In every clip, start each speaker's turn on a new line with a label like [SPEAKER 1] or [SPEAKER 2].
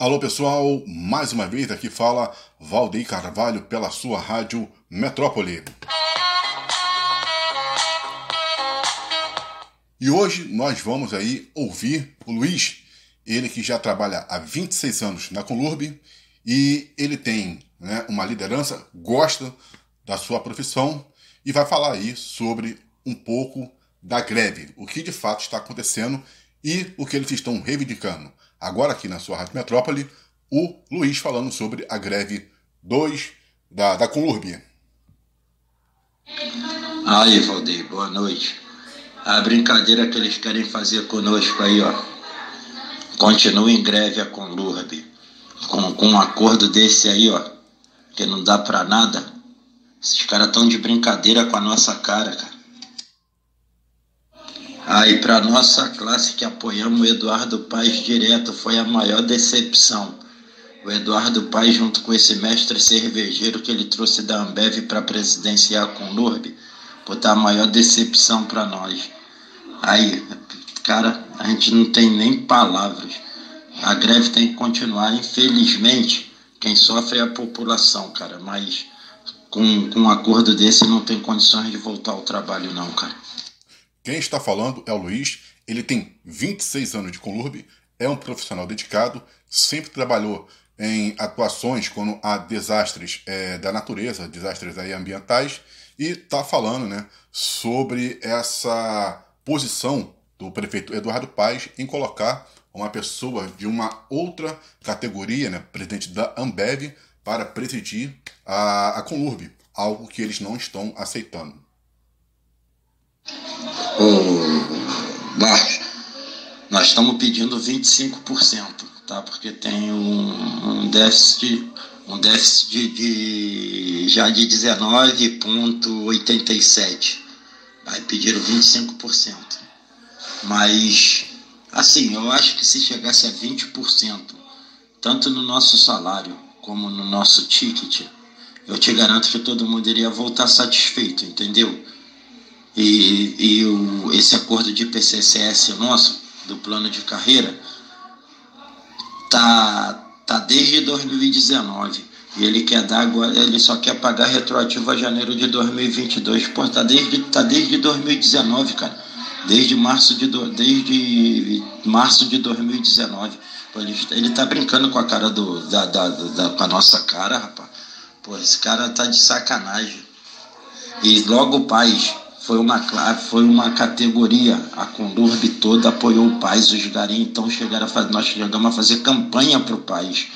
[SPEAKER 1] Alô pessoal, mais uma vez aqui fala Valdeir Carvalho pela sua rádio Metrópole. E hoje nós vamos aí ouvir o Luiz, ele que já trabalha há 26 anos na Conlurb e ele tem né, uma liderança, gosta da sua profissão e vai falar aí sobre um pouco da greve, o que de fato está acontecendo e o que eles estão reivindicando. Agora aqui na sua Rádio Metrópole, o Luiz falando sobre a greve 2 da, da Conlurb.
[SPEAKER 2] Aí, Valdir, boa noite. A brincadeira que eles querem fazer conosco aí, ó. Continua em greve a Conlurb. Com, com um acordo desse aí, ó. Que não dá pra nada. Esses caras estão de brincadeira com a nossa cara, cara. Aí, para nossa classe que apoiamos o Eduardo Paes direto, foi a maior decepção. O Eduardo Paes, junto com esse mestre cervejeiro que ele trouxe da Ambev para presidenciar com Lurbe, botar a maior decepção para nós. Aí, cara, a gente não tem nem palavras. A greve tem que continuar. Infelizmente, quem sofre é a população, cara. Mas com, com um acordo desse não tem condições de voltar ao trabalho, não, cara.
[SPEAKER 1] Quem está falando é o Luiz, ele tem 26 anos de Conlurb, é um profissional dedicado, sempre trabalhou em atuações quando há desastres é, da natureza, desastres aí ambientais, e está falando né, sobre essa posição do prefeito Eduardo Paes em colocar uma pessoa de uma outra categoria, né, presidente da Ambev, para presidir a, a Conlurb, algo que eles não estão aceitando.
[SPEAKER 2] Ô, Marcos, nós estamos pedindo 25%, tá? Porque tem um, um déficit, um déficit de, de já de 19,87. Aí pediram 25%. Mas, assim, eu acho que se chegasse a 20%, tanto no nosso salário como no nosso ticket, eu te garanto que todo mundo iria voltar satisfeito, entendeu? E, e o, esse acordo de PCCS nosso, do plano de carreira, tá, tá desde 2019. E ele quer dar agora, ele só quer pagar retroativo a janeiro de 2022. Pô, tá desde, tá desde 2019, cara. Desde março de, desde março de 2019. Pô, ele, ele tá brincando com a cara do. Da, da, da, com a nossa cara, rapaz. Pô, esse cara tá de sacanagem. E logo o Paz, foi uma, foi uma categoria, a Condurb toda apoiou o Paz, os garim então chegaram a fazer, nós chegamos a fazer campanha para o Paz,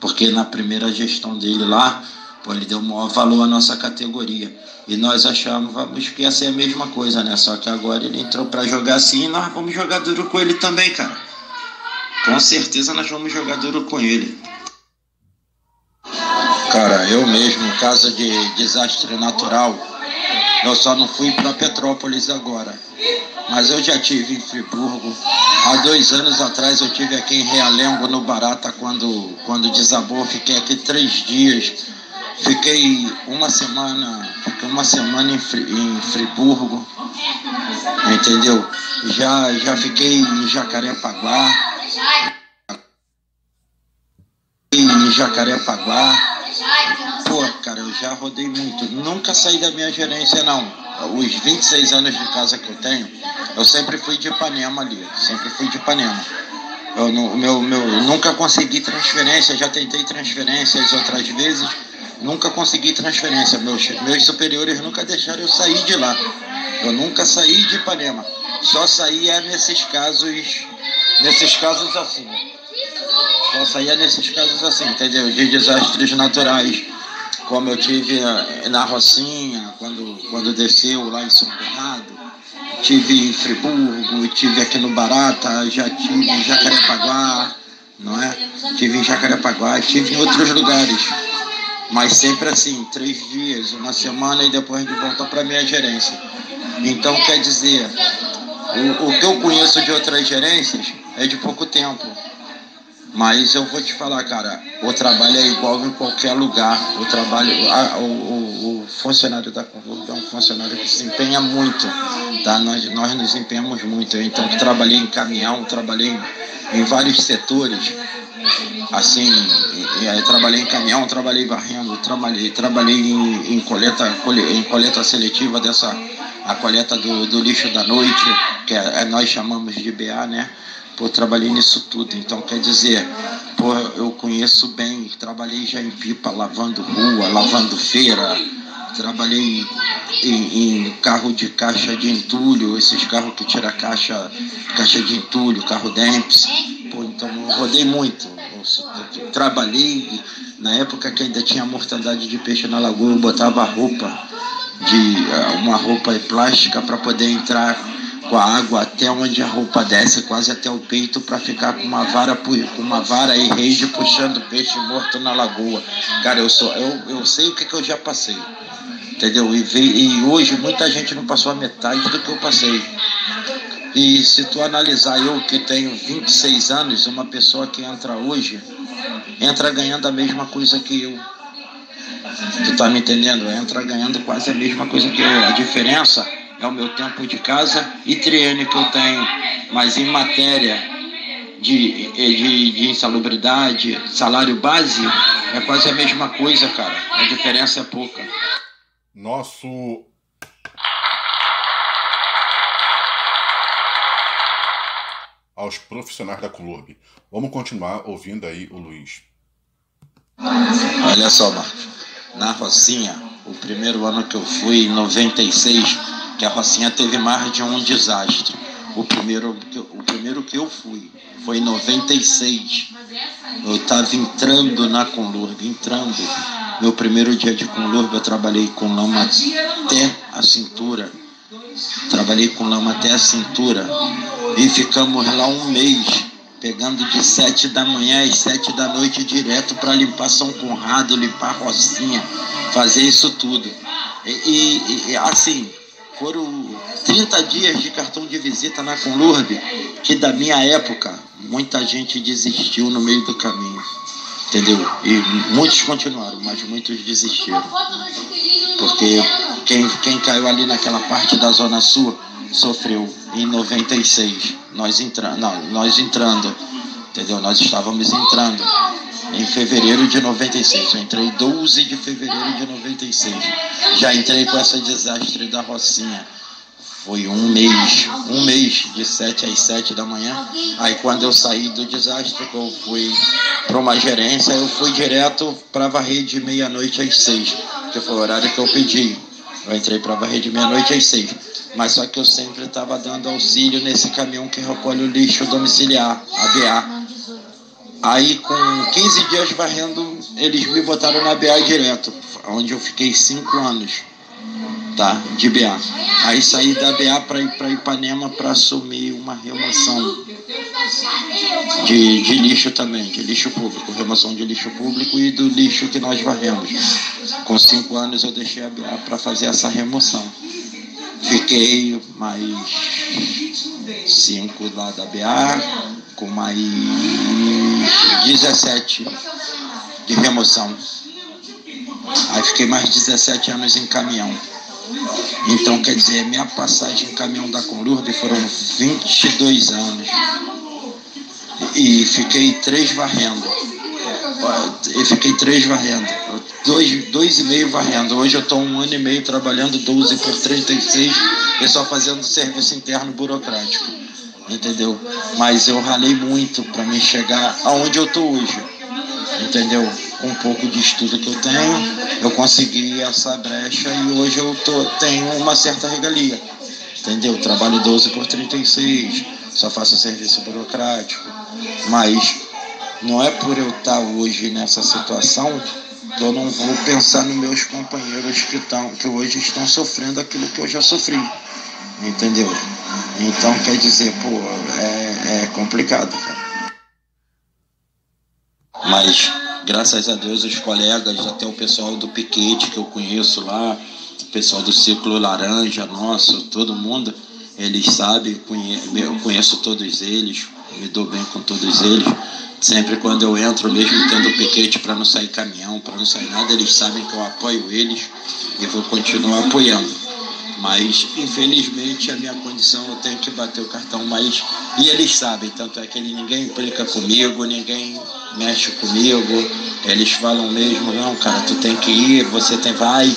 [SPEAKER 2] porque na primeira gestão dele lá, pô, ele deu o maior valor à nossa categoria. E nós achávamos que ia ser a mesma coisa, né? Só que agora ele entrou para jogar assim e nós vamos jogar duro com ele também, cara. Com certeza nós vamos jogar duro com ele. Cara, eu mesmo, em caso de desastre natural, eu só não fui para Petrópolis agora. Mas eu já tive em Friburgo. Há dois anos atrás eu tive aqui em Realengo, no Barata, quando, quando desabou. Fiquei aqui três dias. Fiquei uma semana, fiquei uma semana em, em Friburgo. Entendeu? Já, já fiquei em Jacarepaguá. Em Jacarepaguá Pô, já rodei muito. Nunca saí da minha gerência, não. Os 26 anos de casa que eu tenho, eu sempre fui de Ipanema ali. Sempre fui de Ipanema. Eu, meu, meu, nunca consegui transferência, já tentei transferências outras vezes, nunca consegui transferência. Meus, meus superiores nunca deixaram eu sair de lá. Eu nunca saí de Ipanema. Só saía nesses casos, nesses casos assim. Só saía nesses casos assim, entendeu? De desastres naturais como eu tive na Rocinha, quando, quando desceu lá em São Bernardo, tive em Friburgo, tive aqui no Barata, já tive em Jacarepaguá, não é? Tive em Jacarepaguá, tive em outros lugares. Mas sempre assim, três dias, uma semana e depois de volta para minha gerência. Então quer dizer, o, o que eu conheço de outras gerências é de pouco tempo. Mas eu vou te falar, cara, o trabalho é igual em qualquer lugar. O trabalho, a, o, o, o, funcionário da Convulga é um funcionário que se empenha muito, tá? Nós, nós nos empenhamos muito. então, trabalhei em caminhão, trabalhei em, em vários setores, assim, eu trabalhei em caminhão, trabalhei varrendo, trabalhei, trabalhei em, em, coleta, em coleta seletiva dessa, a coleta do, do lixo da noite, que é nós chamamos de BA, né? Pô, trabalhei nisso tudo, então quer dizer, pô, eu conheço bem, trabalhei já em pipa, lavando rua, lavando feira, trabalhei em, em, carro de caixa de entulho, esses carros que tira caixa, caixa de entulho, carro Demps. Pô, então eu rodei muito. Trabalhei na época que ainda tinha mortandade de peixe na lagoa, eu botava roupa de uma roupa plástica para poder entrar com a água até onde a roupa desce, quase até o peito, para ficar com uma vara com uma vara e rede puxando peixe morto na lagoa. Cara, eu sou eu, eu sei o que, que eu já passei entendeu? E, e hoje muita gente não passou a metade do que eu passei. E se tu analisar eu que tenho 26 anos, uma pessoa que entra hoje, entra ganhando a mesma coisa que eu. Tu tá me entendendo? Entra ganhando quase a mesma coisa que eu. A diferença é o meu tempo de casa e treino que eu tenho. Mas em matéria de, de, de insalubridade, salário base, é quase a mesma coisa, cara. A diferença é pouca
[SPEAKER 1] nosso aos profissionais da Clube. Vamos continuar ouvindo aí o Luiz.
[SPEAKER 2] Olha só, Marcos. Na Rocinha, o primeiro ano que eu fui, em 96, que a Rocinha teve mais de um desastre. O primeiro, o primeiro que eu fui foi em 96. Eu estava entrando na Conlurb, entrando. Meu primeiro dia de Conlurb eu trabalhei com lama até a cintura. Trabalhei com lama até a cintura. E ficamos lá um mês, pegando de sete da manhã às sete da noite direto para limpar São Conrado, limpar Rocinha, fazer isso tudo. E, e, e assim, foram 30 dias de cartão de visita na Conlurb, que da minha época, muita gente desistiu no meio do caminho. Entendeu? E muitos continuaram, mas muitos desistiram. Porque quem, quem caiu ali naquela parte da Zona Sul sofreu em 96. Nós, entra, não, nós entrando, entendeu? Nós estávamos entrando em fevereiro de 96. Eu entrei 12 de fevereiro de 96. Já entrei com essa desastre da Rocinha. Foi um mês, um mês de 7 às 7 da manhã. Aí quando eu saí do desastre, eu fui para uma gerência, eu fui direto para varrer de meia-noite às 6, que foi o horário que eu pedi. Eu entrei para varrer de meia-noite às 6. Mas só que eu sempre estava dando auxílio nesse caminhão que recolhe o lixo domiciliar, ABA. Aí com 15 dias varrendo, eles me botaram na BA direto, onde eu fiquei 5 anos, tá? De BA. Aí saí da BA para ir para Ipanema para assumir uma remoção de, de lixo também, de lixo público, remoção de lixo público e do lixo que nós varremos. Com 5 anos eu deixei a BA para fazer essa remoção. Fiquei mais cinco lá da BA, com mais 17 de remoção. Aí fiquei mais 17 anos em caminhão. Então, quer dizer, minha passagem em caminhão da Conlurb foram 22 anos. E fiquei três varrendo. Eu fiquei três varrendo. Dois, dois e meio varrendo. Hoje eu estou um ano e meio trabalhando 12 por 36 e só fazendo serviço interno burocrático entendeu? Mas eu ralei muito para me chegar aonde eu tô hoje, entendeu? Com um pouco de estudo que eu tenho, eu consegui essa brecha e hoje eu tô, tenho uma certa regalia, entendeu? Trabalho 12 por 36, só faço serviço burocrático, mas não é por eu estar hoje nessa situação que eu não vou pensar nos meus companheiros que, tão, que hoje estão sofrendo aquilo que eu já sofri entendeu? Então quer dizer, pô, é, é complicado, cara. Mas graças a Deus os colegas, até o pessoal do piquete que eu conheço lá, o pessoal do Ciclo Laranja, nosso, todo mundo, eles sabem, eu conheço todos eles, me dou bem com todos eles. Sempre quando eu entro, mesmo tendo piquete para não sair caminhão, para não sair nada, eles sabem que eu apoio eles e vou continuar apoiando. Mas, infelizmente, a minha condição eu tenho que bater o cartão, mas. E eles sabem, tanto é que ele, ninguém implica comigo, ninguém mexe comigo. Eles falam mesmo, não, cara, tu tem que ir, você tem, vai,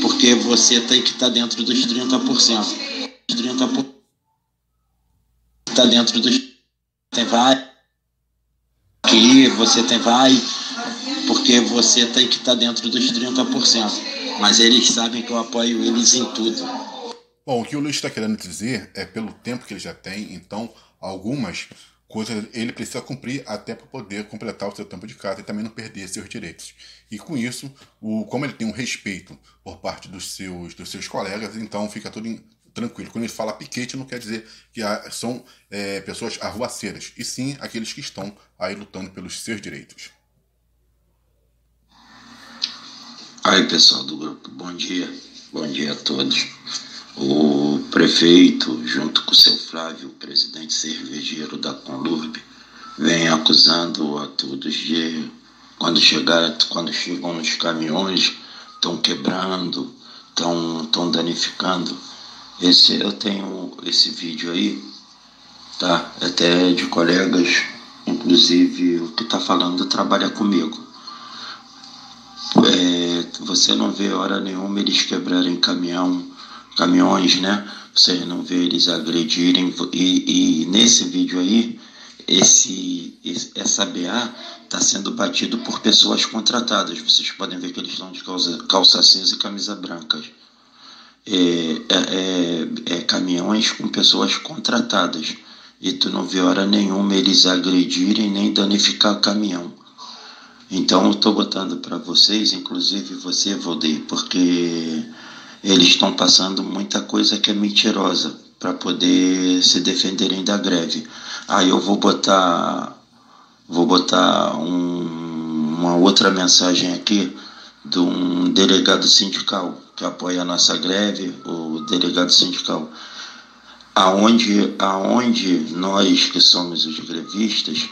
[SPEAKER 2] porque você tem que estar tá dentro dos 30%. 30% está dentro dos. Tem vai. Que ir, você tem vai, porque você tem que estar tá dentro dos 30%. Mas eles sabem que eu apoio eles em tudo.
[SPEAKER 1] Bom, o que o Luiz está querendo dizer é pelo tempo que ele já tem, então algumas coisas ele precisa cumprir até para poder completar o seu tempo de casa e também não perder seus direitos. E com isso, o, como ele tem um respeito por parte dos seus, dos seus colegas, então fica tudo em, tranquilo. Quando ele fala piquete, não quer dizer que são é, pessoas arruaceiras, e sim aqueles que estão aí lutando pelos seus direitos.
[SPEAKER 2] Aí, pessoal do grupo, bom dia. Bom dia a todos. O prefeito, junto com o seu Flávio, o presidente cervejeiro da Conlurb, vem acusando a todos de quando chegar, quando chegam nos caminhões, estão quebrando, estão danificando esse, eu tenho esse vídeo aí, tá? Até de colegas, inclusive o que tá falando trabalha comigo. É, você não vê hora nenhuma eles quebrarem caminhão, caminhões, né? Você não vê eles agredirem. E, e nesse vídeo aí, esse, essa BA está sendo batido por pessoas contratadas. Vocês podem ver que eles estão de calça, calça cinza e camisa branca é, é, é, é, caminhões com pessoas contratadas e tu não vê hora nenhuma eles agredirem nem danificar o caminhão. Então eu estou botando para vocês, inclusive você, Valdeir, porque eles estão passando muita coisa que é mentirosa para poder se defenderem da greve. Aí eu vou botar vou botar um, uma outra mensagem aqui de um delegado sindical que apoia a nossa greve, o delegado sindical, aonde, aonde nós que somos os grevistas,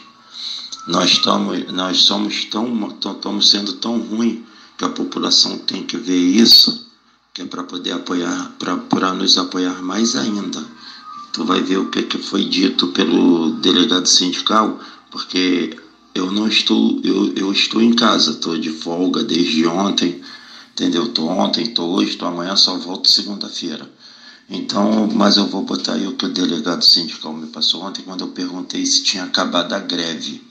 [SPEAKER 2] nós, estamos, nós somos tão, estamos sendo tão ruim que a população tem que ver isso, que é para poder apoiar, para nos apoiar mais ainda. Tu vai ver o que, que foi dito pelo delegado sindical, porque eu não estou, eu, eu estou em casa, estou de folga desde ontem, entendeu? Estou ontem, estou hoje, estou amanhã, só volto segunda-feira. Então, mas eu vou botar aí o que o delegado sindical me passou ontem quando eu perguntei se tinha acabado a greve.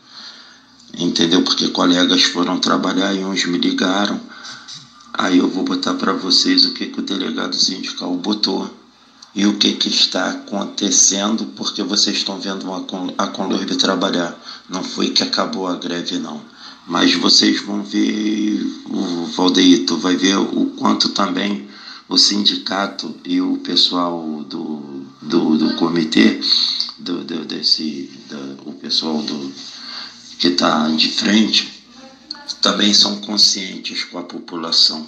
[SPEAKER 2] Entendeu? Porque colegas foram trabalhar e uns me ligaram. Aí eu vou botar para vocês o que, que o delegado sindical botou e o que, que está acontecendo, porque vocês estão vendo a Conlurb trabalhar. Não foi que acabou a greve, não. Mas vocês vão ver, o Valdeito vai ver o quanto também o sindicato e o pessoal do, do, do comitê, do, do desse, do, o pessoal do, que está de frente, também são conscientes com a população.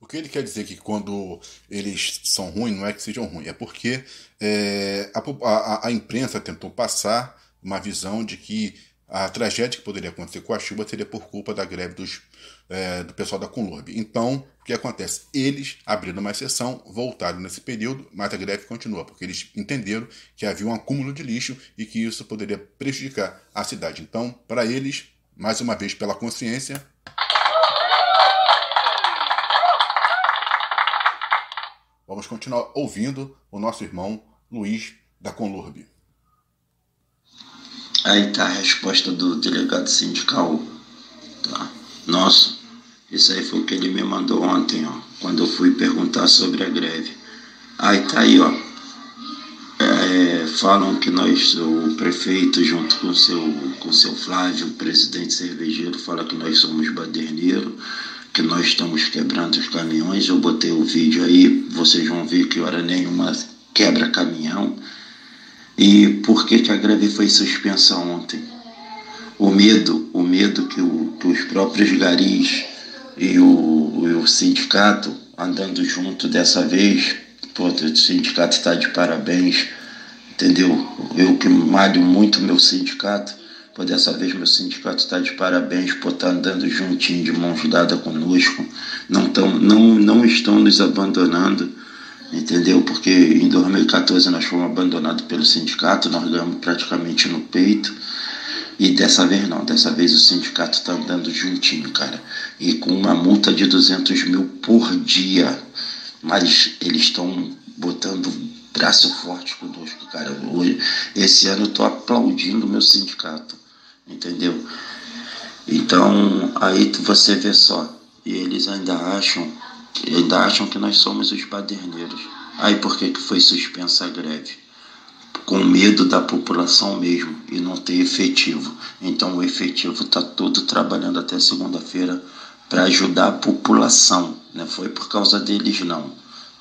[SPEAKER 1] O que ele quer dizer que quando eles são ruins, não é que sejam ruins, é porque é, a, a, a imprensa tentou passar uma visão de que a tragédia que poderia acontecer com a chuva seria por culpa da greve dos, é, do pessoal da Conlurb. Então, que acontece? Eles abriram uma exceção, voltaram nesse período, mas a greve continua, porque eles entenderam que havia um acúmulo de lixo e que isso poderia prejudicar a cidade. Então, para eles, mais uma vez pela consciência, vamos continuar ouvindo o nosso irmão Luiz da Conlurb.
[SPEAKER 2] Aí tá a resposta do delegado sindical. Tá? Nossa, isso aí foi o que ele me mandou ontem, ó, quando eu fui perguntar sobre a greve. Aí tá aí, ó. É, falam que nós, o prefeito, junto com seu, com seu Flávio, o presidente cervejeiro, fala que nós somos baderneiros, que nós estamos quebrando os caminhões. Eu botei o vídeo aí, vocês vão ver que hora nenhuma quebra caminhão. E por que, que a greve foi suspensa ontem? O medo, o medo que, o, que os próprios garis e o, o sindicato andando junto dessa vez, pô, o sindicato está de parabéns, entendeu? Eu que malho muito meu sindicato, pô, dessa vez meu sindicato está de parabéns por estar tá andando juntinho, de mãos dadas conosco, não, tão, não, não estão nos abandonando entendeu? Porque em 2014 nós fomos abandonados pelo sindicato, nós ganhamos praticamente no peito. E dessa vez não, dessa vez o sindicato está andando juntinho, cara. E com uma multa de 200 mil por dia. Mas eles estão botando braço forte conosco, cara. Hoje, esse ano eu tô aplaudindo o meu sindicato, entendeu? Então, aí você vê só, e eles ainda acham, ainda acham que nós somos os baderneiros. Aí por que, que foi suspensa a greve? Com medo da população mesmo e não ter efetivo. Então o efetivo está todo trabalhando até segunda-feira para ajudar a população. Não né? foi por causa deles não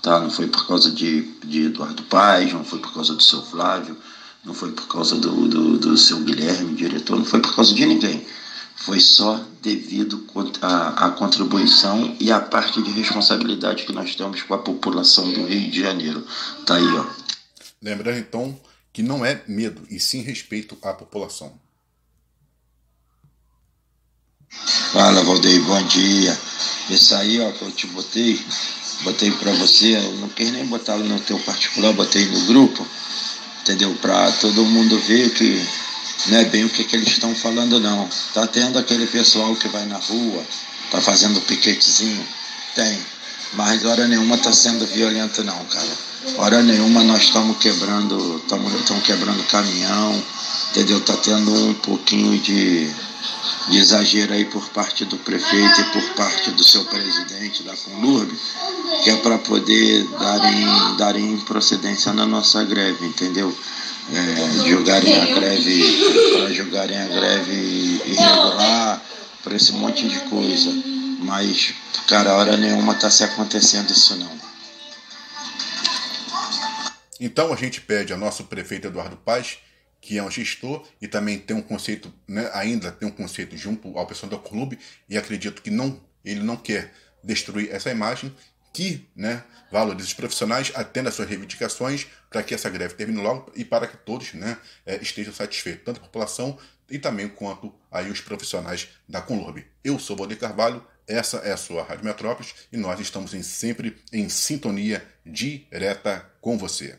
[SPEAKER 2] tá? Não foi por causa de, de Eduardo Paes, não foi por causa do seu Flávio, não foi por causa do, do, do seu Guilherme, diretor, não foi por causa de ninguém. Foi só devido à contribuição e à parte de responsabilidade que nós temos com a população do Rio de Janeiro. Tá aí, ó.
[SPEAKER 1] Lembrando então que não é medo, e sim respeito à população.
[SPEAKER 2] Fala, Valdeir, bom dia. Esse aí, ó, que eu te botei, botei para você, eu não quis nem botar no teu particular, botei no grupo, entendeu? Para todo mundo ver que não é bem o que, que eles estão falando não. Tá tendo aquele pessoal que vai na rua, tá fazendo piquetezinho, tem. Mas hora nenhuma tá sendo violento não, cara. Hora nenhuma nós estamos quebrando, estamos quebrando caminhão, entendeu? Tá tendo um pouquinho de de exagero aí por parte do prefeito e por parte do seu presidente da Conlurb, que é para poder darem, darem procedência na nossa greve, entendeu? É, jogarem a greve, para jogarem a greve irregular, para esse monte de coisa. Mas, cara, hora nenhuma está se acontecendo isso não.
[SPEAKER 1] Então a gente pede ao nosso prefeito Eduardo Paz que é um gestor e também tem um conceito, né, ainda tem um conceito junto ao pessoal do clube e acredito que não, ele não quer destruir essa imagem, que né, valorize os profissionais, atenda às suas reivindicações para que essa greve termine logo e para que todos né, é, estejam satisfeitos, tanto a população e também quanto aí os profissionais da Conlurb. Eu sou Valdir Carvalho, essa é a sua Rádio Metrópolis e nós estamos em, sempre em sintonia direta com você.